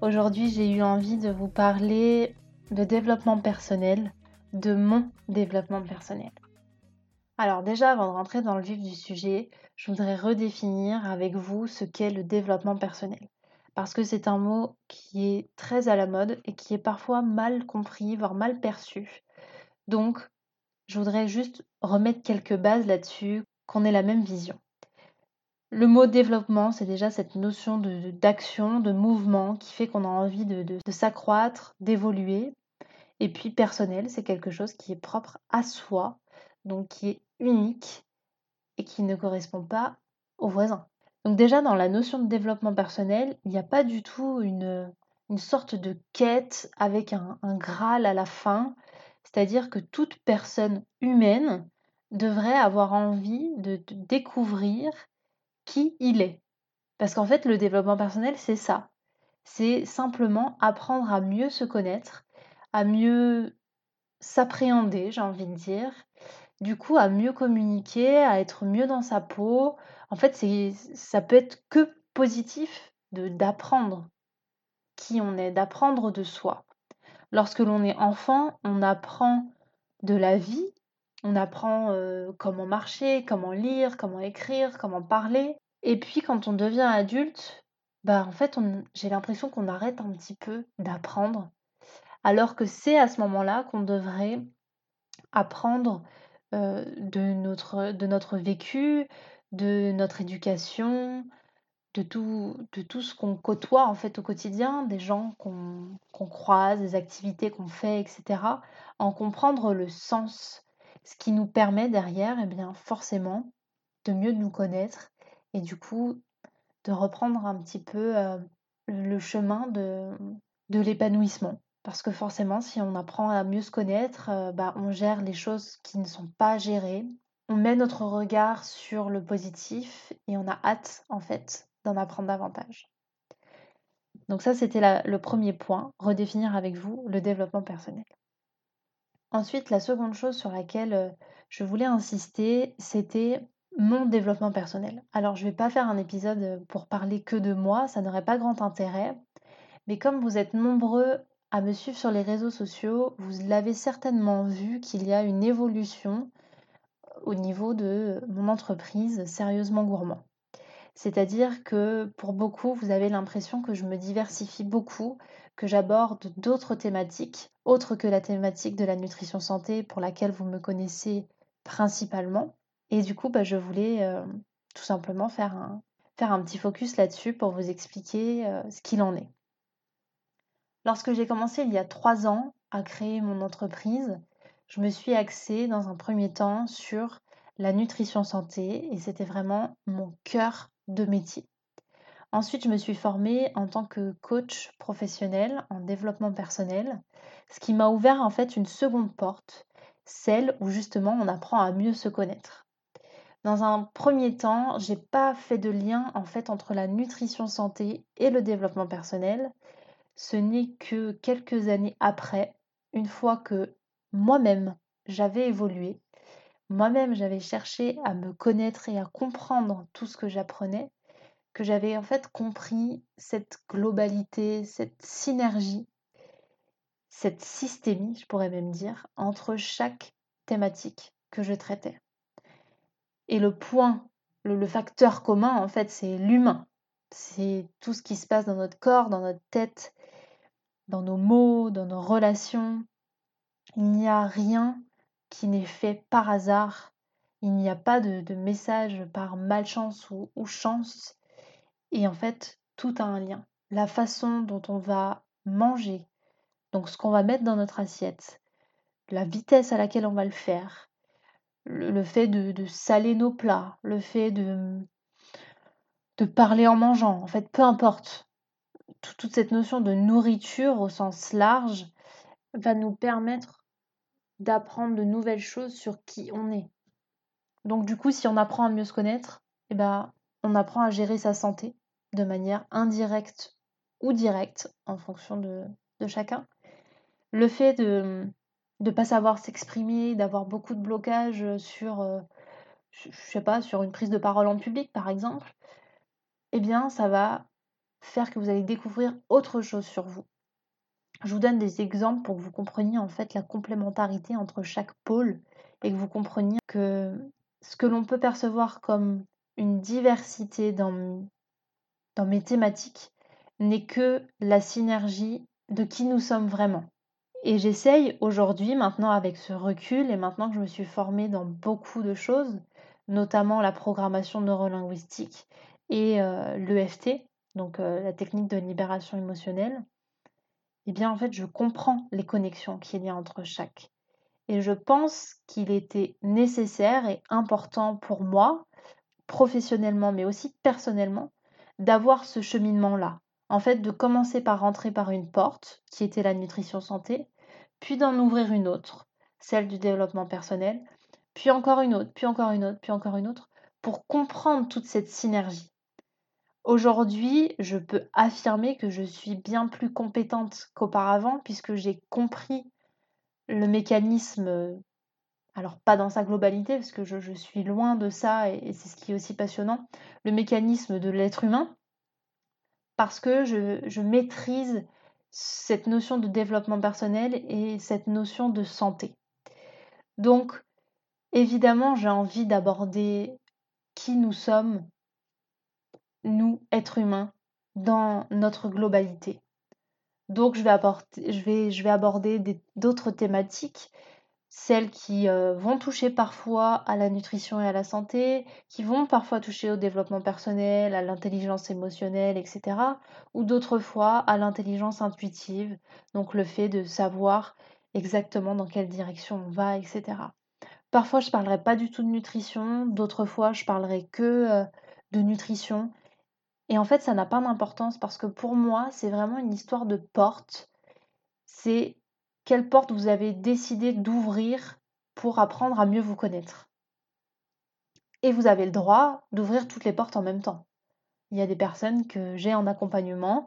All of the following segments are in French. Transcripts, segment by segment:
Aujourd'hui, j'ai eu envie de vous parler de développement personnel, de mon développement personnel. Alors déjà, avant de rentrer dans le vif du sujet, je voudrais redéfinir avec vous ce qu'est le développement personnel. Parce que c'est un mot qui est très à la mode et qui est parfois mal compris, voire mal perçu. Donc, je voudrais juste remettre quelques bases là-dessus, qu'on ait la même vision. Le mot développement, c'est déjà cette notion d'action, de, mouvement qui fait qu'on a envie de, de s'accroître, d'évoluer. Et puis personnel, c'est quelque chose qui est propre à soi, donc qui est unique et qui ne correspond pas aux voisins. Donc déjà dans la notion de développement personnel, il n'y a pas du tout une, une sorte de quête avec un, un Graal à la fin. C'est-à-dire que toute personne humaine devrait avoir envie de, de découvrir qui il est. Parce qu'en fait, le développement personnel, c'est ça. C'est simplement apprendre à mieux se connaître, à mieux s'appréhender, j'ai envie de dire. Du coup, à mieux communiquer, à être mieux dans sa peau. En fait, ça peut être que positif d'apprendre qui on est, d'apprendre de soi. Lorsque l'on est enfant, on apprend de la vie, on apprend comment marcher, comment lire, comment écrire, comment parler. Et puis quand on devient adulte, bah en fait, j'ai l'impression qu'on arrête un petit peu d'apprendre. Alors que c'est à ce moment-là qu'on devrait apprendre de, notre, de notre vécu, de notre éducation, de tout, de tout ce qu'on côtoie en fait au quotidien, des gens qu'on croise, des activités qu'on fait, etc. En comprendre le sens ce qui nous permet derrière, eh bien, forcément, de mieux nous connaître et du coup, de reprendre un petit peu euh, le chemin de, de l'épanouissement. Parce que forcément, si on apprend à mieux se connaître, euh, bah, on gère les choses qui ne sont pas gérées. On met notre regard sur le positif et on a hâte, en fait, d'en apprendre davantage. Donc ça, c'était le premier point, redéfinir avec vous le développement personnel. Ensuite, la seconde chose sur laquelle je voulais insister, c'était mon développement personnel. Alors, je ne vais pas faire un épisode pour parler que de moi, ça n'aurait pas grand intérêt. Mais comme vous êtes nombreux à me suivre sur les réseaux sociaux, vous l'avez certainement vu qu'il y a une évolution au niveau de mon entreprise Sérieusement Gourmand. C'est-à-dire que pour beaucoup, vous avez l'impression que je me diversifie beaucoup, que j'aborde d'autres thématiques, autres que la thématique de la nutrition santé pour laquelle vous me connaissez principalement. Et du coup, bah, je voulais euh, tout simplement faire un, petit focus là-dessus pour vous expliquer euh, ce qu'il en est. Lorsque j'ai commencé il y a trois ans à créer mon entreprise, je me suis axée dans un premier temps sur la nutrition santé et c'était vraiment mon cœur de métier. Ensuite, je me suis formée en tant que coach professionnel en développement personnel, ce qui m'a ouvert en fait une seconde porte, celle où justement on apprend à mieux se connaître. Dans un premier temps, j'ai pas fait de lien en fait entre la nutrition santé et le développement personnel. Ce n'est que quelques années après, une fois que moi-même j'avais évolué, moi-même j'avais cherché à me connaître et à comprendre tout ce que j'apprenais, que j'avais en fait compris cette globalité, cette synergie, cette systémie, je pourrais même dire, entre chaque thématique que je traitais. Et le point, le, facteur commun, en fait, c'est l'humain. C'est tout ce qui se passe dans notre corps, dans notre tête, dans nos mots, dans nos relations. Il n'y a rien qui n'est fait par hasard. Il n'y a pas de, message par malchance ou, ou chance. Et en fait, tout a un lien. La façon dont on va manger, donc ce qu'on va mettre dans notre assiette, la vitesse à laquelle on va le faire, le, fait de, saler nos plats, le fait de, de parler en mangeant, en fait, peu importe. toute cette notion de nourriture au sens large, va nous permettre d'apprendre de nouvelles choses sur qui on est. Donc du coup, si on apprend à mieux se connaître, eh ben, apprend à gérer sa santé de manière indirecte ou directe en fonction de, chacun. Le fait de ne pas savoir s'exprimer, d'avoir beaucoup de blocages sur, euh, je sais pas, sur une prise de parole en public par exemple, eh bien ça va faire que vous allez découvrir autre chose sur vous. Je vous donne des exemples pour que vous compreniez en fait la complémentarité entre chaque pôle et que vous compreniez que ce que l'on peut percevoir comme une diversité dans, mes thématiques n'est que la synergie de qui nous sommes vraiment. Et j'essaye aujourd'hui, maintenant avec ce recul et maintenant que je me suis formée dans beaucoup de choses, notamment la programmation neurolinguistique et euh, l'EFT, donc euh, la technique de libération émotionnelle, eh bien en fait je comprends les connexions qu'il y a entre chaque. Et je pense qu'il était nécessaire et important pour moi, professionnellement mais aussi personnellement, d'avoir ce cheminement-là. En fait, de commencer par rentrer par une porte, qui était la nutrition santé, puis d'en ouvrir une autre, celle du développement personnel, puis encore une autre, puis encore une autre, puis encore une autre, pour comprendre toute cette synergie. Aujourd'hui, je peux affirmer que je suis bien plus compétente qu'auparavant puisque j'ai compris le mécanisme, alors pas dans sa globalité parce que je, suis loin de ça et, c'est ce qui est aussi passionnant, le mécanisme de l'être humain parce que je, maîtrise cette notion de développement personnel et cette notion de santé. Donc, évidemment, j'ai envie d'aborder qui nous sommes nous, êtres humains, dans notre globalité. Donc je vais aborder d'autres thématiques, celles qui euh, vont toucher parfois à la nutrition et à la santé, qui vont parfois toucher au développement personnel, à l'intelligence émotionnelle, etc. Ou d'autres fois à l'intelligence intuitive, donc le fait de savoir exactement dans quelle direction on va, etc. Parfois je ne parlerai pas du tout de nutrition, d'autres fois je parlerai que euh, de nutrition et en fait, ça n'a pas d'importance parce que pour moi, c'est vraiment une histoire de porte. C'est quelle porte vous avez décidé d'ouvrir pour apprendre à mieux vous connaître? Et vous avez le droit d'ouvrir toutes les portes en même temps. Il y a des personnes que j'ai en accompagnement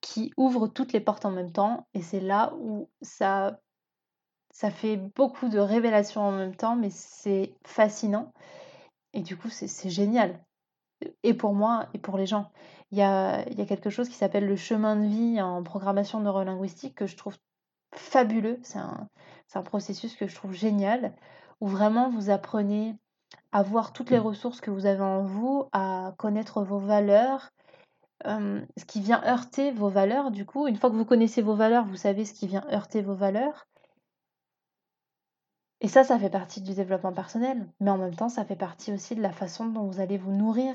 qui ouvrent toutes les portes en même temps et c'est là où ça fait beaucoup de révélations en même temps mais c'est fascinant et du coup c'est génial et pour moi et pour les gens. Il y a, il y a quelque chose qui s'appelle le chemin de vie en programmation neurolinguistique que je trouve fabuleux. C'est un, un, processus que je trouve génial, où vraiment vous apprenez à voir toutes les ressources que vous avez en vous, à connaître vos valeurs, ce qui vient heurter vos valeurs. Du coup, une fois que vous connaissez vos valeurs, vous savez ce qui vient heurter vos valeurs. Et ça, ça fait partie du développement personnel, mais en même temps, ça fait partie aussi de la façon dont vous allez vous nourrir,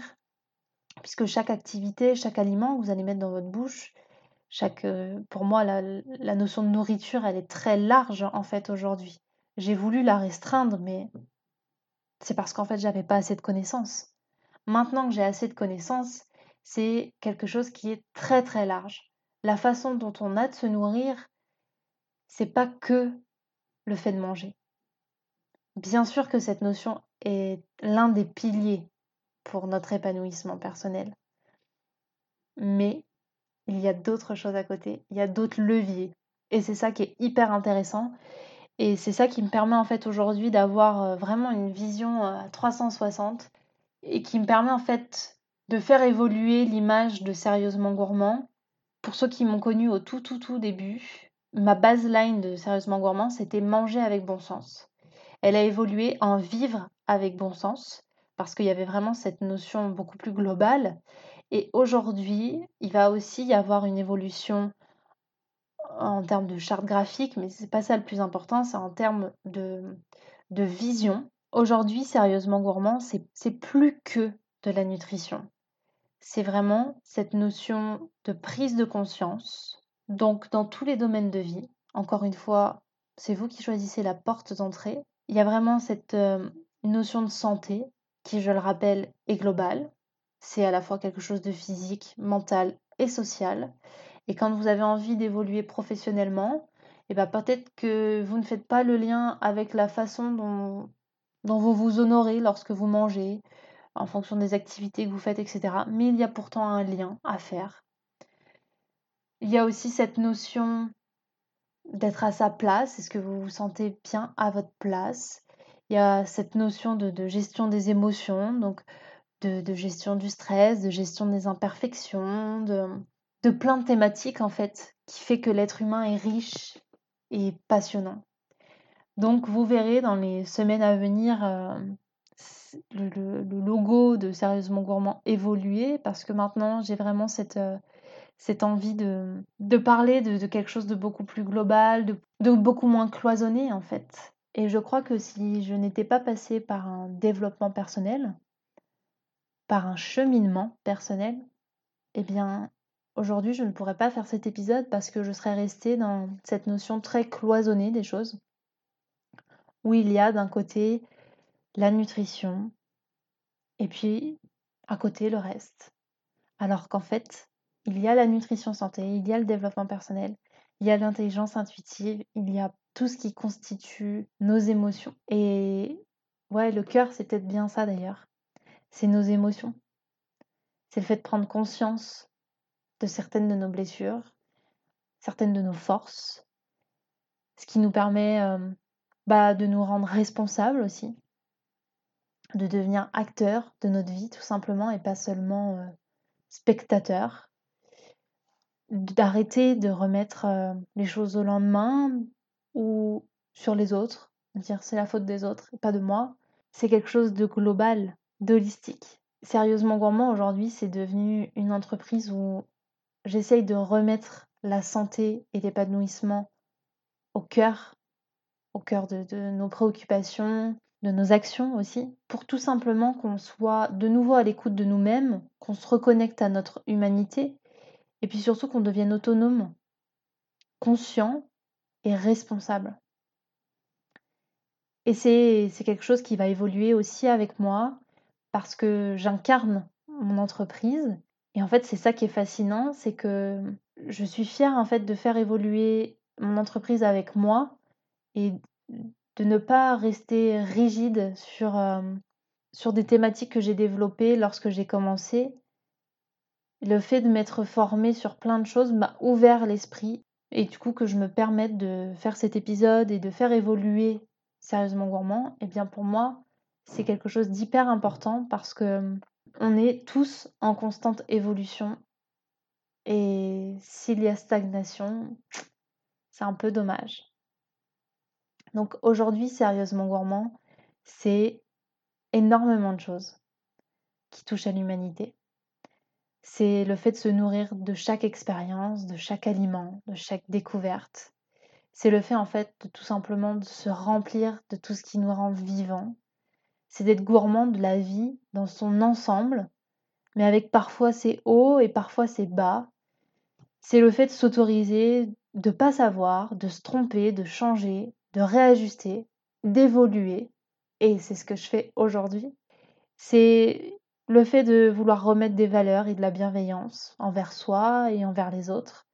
puisque chaque activité, chaque aliment que vous allez mettre dans votre bouche, euh, pour moi, la, la notion de nourriture, elle est très large en fait aujourd'hui. J'ai voulu la restreindre, mais c'est parce qu'en fait, j'avais pas assez de connaissances. Maintenant que j'ai assez de connaissances, c'est quelque chose qui est très très large. La façon dont on a de se nourrir, c'est pas que le fait de manger. Bien sûr que cette notion est l'un des piliers pour notre épanouissement personnel. Mais il y a d'autres choses à côté, il y a d'autres leviers. Et c'est ça qui est hyper intéressant. Et c'est ça qui me permet en fait aujourd'hui d'avoir euh, vraiment une vision euh, à 360 et qui me permet en fait de faire évoluer l'image de Sérieusement Gourmand. Pour ceux qui m'ont connu au tout tout tout début, ma baseline de Sérieusement Gourmand, c'était manger avec bon sens. Elle a évolué en vivre avec bon sens parce qu'il y avait vraiment cette notion beaucoup plus globale. Et aujourd'hui, il va aussi y avoir une évolution en termes de charte graphique, mais c'est pas ça le plus important, c'est en termes de, de vision. Aujourd'hui, sérieusement gourmand, c'est plus que de la nutrition. C'est vraiment cette notion de prise de conscience. Donc, dans tous les domaines de vie, encore une fois, c'est vous qui choisissez la porte d'entrée. Il y a vraiment cette euh, notion de santé, qui, je le rappelle, est global. C'est à la fois quelque chose de physique, mental et social. Et quand vous avez envie d'évoluer professionnellement, et bah peut-être que vous ne faites pas le lien avec la façon dont, dont vous vous honorez lorsque vous mangez, en fonction des activités que vous faites, etc. Mais il y a pourtant un lien à faire. Il y a aussi cette notion d'être à sa place. Est-ce que vous vous sentez bien à votre place? Il y a cette notion de, gestion des émotions, donc de, gestion du stress, de gestion des imperfections, de, plein de thématiques en fait, qui fait que l'être humain est riche et passionnant. Donc vous verrez dans les semaines à venir euh, le, logo de Sérieusement Gourmand évoluer parce que maintenant j'ai vraiment cette, euh, envie de, de parler de, quelque chose de beaucoup plus global, de, de beaucoup moins cloisonné en fait. Et je crois que si je n'étais pas passée par un développement personnel, par un cheminement personnel, eh bien aujourd'hui je ne pourrais pas faire cet épisode parce que je serais restée dans cette notion très cloisonnée des choses, où il y a d'un côté la nutrition et puis à côté le reste. Alors qu'en fait, il y a la nutrition santé, il y a le développement personnel, il y a l'intelligence intuitive, il y a tout ce qui constitue nos émotions. Et ouais, le cœur, c'est peut-être bien ça d'ailleurs. C'est nos émotions. C'est le fait de prendre conscience de certaines de nos blessures, certaines de nos forces, ce qui nous permet euh, bah, de nous rendre responsables aussi, de devenir acteurs de notre vie tout simplement et pas seulement euh, spectateurs d'arrêter de remettre euh, les choses au lendemain ou sur les autres, dire c'est la faute des autres et pas de moi. C'est quelque chose de global, d'holistique. Sérieusement gourmand aujourd'hui, c'est devenu une entreprise où j'essaye de remettre la santé et l'épanouissement au cœur, au cœur de, de nos préoccupations, de nos actions aussi, pour tout simplement qu'on soit de nouveau à l'écoute de nous-mêmes, qu'on se reconnecte à notre humanité et puis surtout qu'on devienne autonome, conscient et responsable. Et c'est quelque chose qui va évoluer aussi avec moi parce que j'incarne mon entreprise. Et en fait, c'est ça qui est fascinant, c'est que je suis fière en fait de faire évoluer mon entreprise avec moi et de ne pas rester rigide sur, euh, sur des thématiques que j'ai développées lorsque j'ai commencé, le fait de m'être formée sur plein de choses m'a ouvert l'esprit et du coup que je me permette de faire cet épisode et de faire évoluer sérieusement gourmand, eh bien pour moi c'est quelque chose d'hyper important parce que hum, on est tous en constante évolution et s'il y a stagnation, c'est un peu dommage. Donc aujourd'hui sérieusement gourmand, c'est énormément de choses qui touchent à l'humanité c'est le fait de se nourrir de chaque expérience, de chaque aliment, de chaque découverte. C'est le fait en fait de tout simplement de se remplir de tout ce qui nous rend vivants. C'est d'être gourmand de la vie dans son ensemble, mais avec parfois ses hauts et parfois ses bas. C'est le fait de s'autoriser, de pas savoir, de se tromper, de changer, de réajuster, d'évoluer. Et c'est ce que je fais aujourd'hui. C'est le fait de vouloir remettre des valeurs et de la bienveillance envers soi et envers les autres.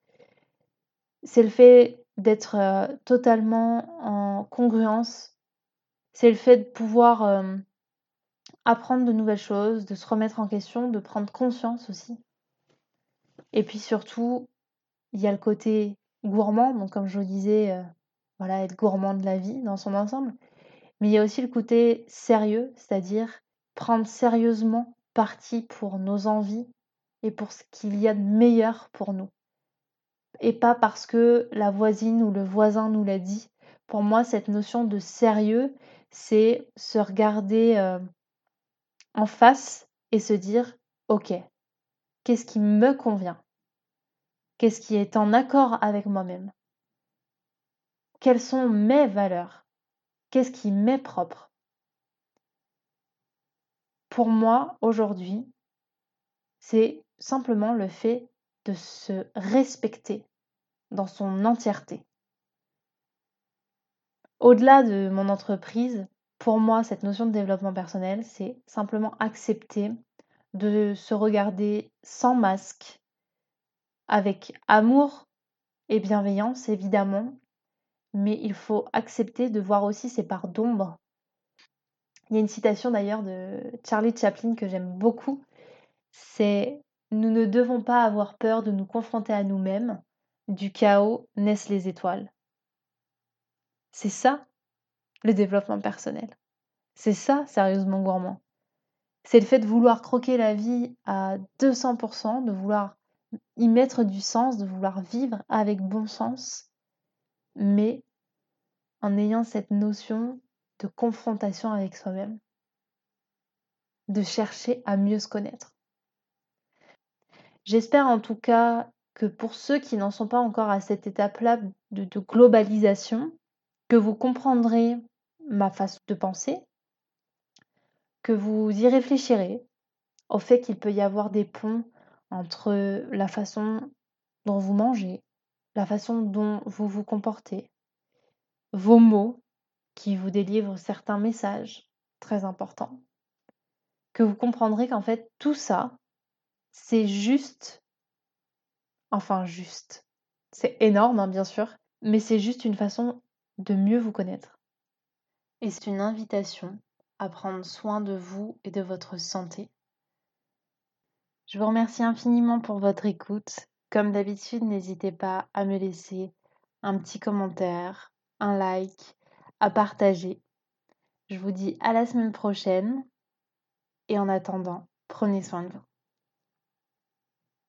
C'est le fait d'être euh, totalement en congruence. C'est le fait de pouvoir euh, apprendre de nouvelles choses, de se remettre en question, de prendre conscience aussi. Et puis surtout, il y a le côté gourmand, donc comme je vous disais, euh, voilà, être gourmand de la vie dans son ensemble. Mais il y a aussi le côté sérieux, c'est-à-dire prendre sérieusement parti pour nos envies et pour ce qu'il y a de meilleur pour nous. Et pas parce que la voisine ou le voisin nous l'a dit. Pour moi, cette notion de sérieux, c'est se regarder euh, en face et se dire, OK, qu'est-ce qui me convient? Qu'est-ce qui est en accord avec moi-même? Quelles sont mes valeurs? Qu'est-ce qui m'est propre? Pour moi, aujourd'hui, c'est simplement le fait de se respecter dans son entièreté. Au-delà de mon entreprise, pour moi, cette notion de développement personnel, c'est simplement accepter de se regarder sans masque, avec amour et bienveillance évidemment, mais il faut accepter de voir aussi ses parts d'ombre. Il y a une citation d'ailleurs de Charlie Chaplin que j'aime beaucoup, c'est Nous ne devons pas avoir peur de nous confronter à nous-mêmes, du chaos naissent les étoiles. C'est ça, le développement personnel. C'est ça, sérieusement gourmand. C'est le fait de vouloir croquer la vie à 200%, de vouloir y mettre du sens, de vouloir vivre avec bon sens, mais en ayant cette notion de confrontation avec soi-même, de chercher à mieux se connaître. J'espère en tout cas que pour ceux qui n'en sont pas encore à cette étape-là de, de, globalisation, que vous comprendrez ma façon de penser, que vous y réfléchirez au fait qu'il peut y avoir des ponts entre la façon dont vous mangez, la façon dont vous vous comportez, vos mots qui vous délivrent certains messages très importants, que vous comprendrez qu'en fait tout ça, c'est juste, enfin juste, c'est énorme hein, bien sûr, mais c'est juste une façon de mieux vous connaître. Et c'est une invitation à prendre soin de vous et de votre santé. Je vous remercie infiniment pour votre écoute. Comme d'habitude, n'hésitez pas à me laisser un petit commentaire, un like, à partager. Je vous dis à la semaine prochaine et en attendant, prenez soin de vous.